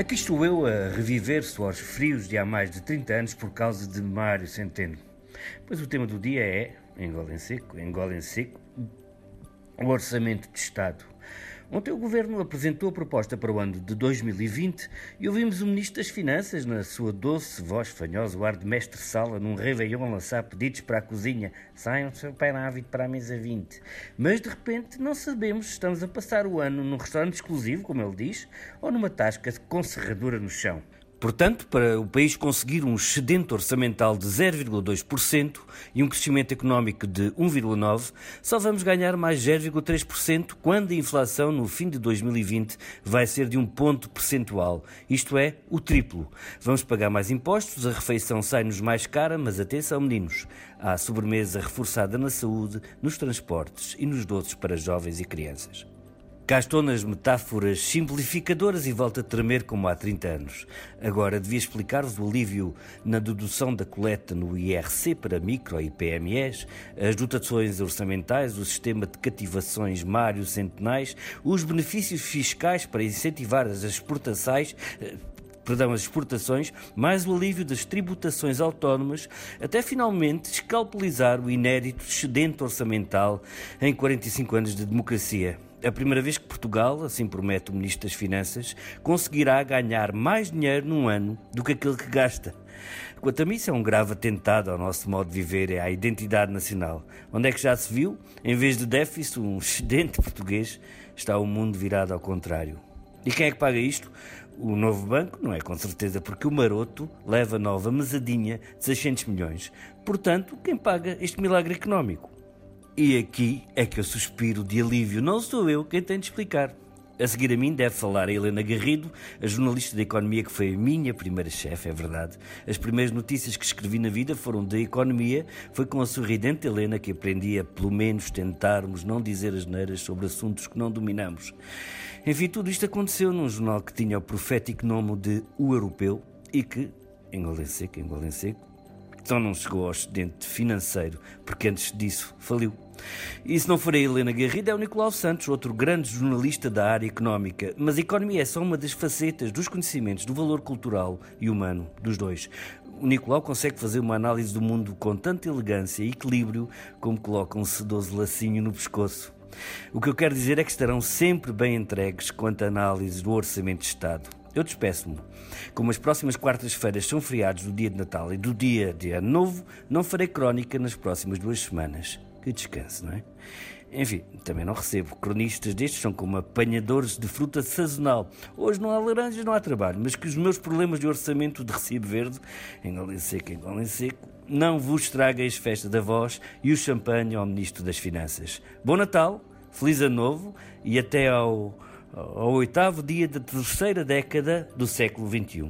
Aqui estou eu a reviver suores frios de há mais de 30 anos por causa de Mário Centeno. Pois o tema do dia é, engole em seco, engole em seco, o Orçamento de Estado. Ontem o Governo apresentou a proposta para o ano de 2020 e ouvimos o Ministro das Finanças, na sua doce voz fanhosa, o ar de mestre-sala, num réveillon lançar pedidos para a cozinha. Saiam seu pai návido para a mesa 20. Mas de repente não sabemos se estamos a passar o ano num restaurante exclusivo, como ele diz, ou numa tasca com serradura no chão. Portanto, para o país conseguir um excedente orçamental de 0,2% e um crescimento económico de 1,9%, só vamos ganhar mais 0,3% quando a inflação no fim de 2020 vai ser de um ponto percentual, isto é, o triplo. Vamos pagar mais impostos, a refeição sai-nos mais cara, mas atenção, meninos, há sobremesa reforçada na saúde, nos transportes e nos doces para jovens e crianças. Cá estou nas metáforas simplificadoras e volto a tremer como há 30 anos. Agora devia explicar-vos o alívio na dedução da coleta no IRC para micro e PMEs, as dotações orçamentais, o sistema de cativações Mário Centenais, os benefícios fiscais para incentivar as exportações, eh, perdão, as exportações, mais o alívio das tributações autónomas, até finalmente escalpelizar o inédito excedente orçamental em 45 anos de democracia a primeira vez que Portugal, assim promete o Ministro das Finanças, conseguirá ganhar mais dinheiro num ano do que aquele que gasta. Quanto a mim, isso é um grave atentado ao nosso modo de viver e à identidade nacional. Onde é que já se viu? Em vez de déficit, um excedente português, está o mundo virado ao contrário. E quem é que paga isto? O novo banco? Não é com certeza, porque o maroto leva nova mesadinha de 600 milhões. Portanto, quem paga este milagre económico? E aqui é que eu suspiro de alívio. Não sou eu quem tem de explicar. A seguir a mim deve falar a Helena Garrido, a jornalista de economia que foi a minha primeira chefe, é verdade. As primeiras notícias que escrevi na vida foram da economia. Foi com a sorridente Helena que aprendi a, pelo menos, tentarmos não dizer as neiras sobre assuntos que não dominamos. Enfim, tudo isto aconteceu num jornal que tinha o profético nome de O Europeu e que, engole seco, engole seco, só não chegou ao excedente financeiro, porque antes disso faliu. E se não for a Helena Garrido, é o Nicolau Santos, outro grande jornalista da área económica. Mas a economia é só uma das facetas dos conhecimentos do valor cultural e humano dos dois. O Nicolau consegue fazer uma análise do mundo com tanta elegância e equilíbrio como coloca um sedoso lacinho no pescoço. O que eu quero dizer é que estarão sempre bem entregues quanto à análise do Orçamento de Estado. Eu despeço-me. Como as próximas quartas-feiras são feriados do dia de Natal e do dia de Ano Novo, não farei crónica nas próximas duas semanas. Que descanso, não é? Enfim, também não recebo. Cronistas destes são como apanhadores de fruta sazonal. Hoje não há laranjas, não há trabalho, mas que os meus problemas de orçamento de recibo verde, engolem seco, engolem seco, não vos estragueis festa da voz e o champanhe ao Ministro das Finanças. Bom Natal, feliz Ano Novo e até ao, ao oitavo dia da terceira década do século XXI.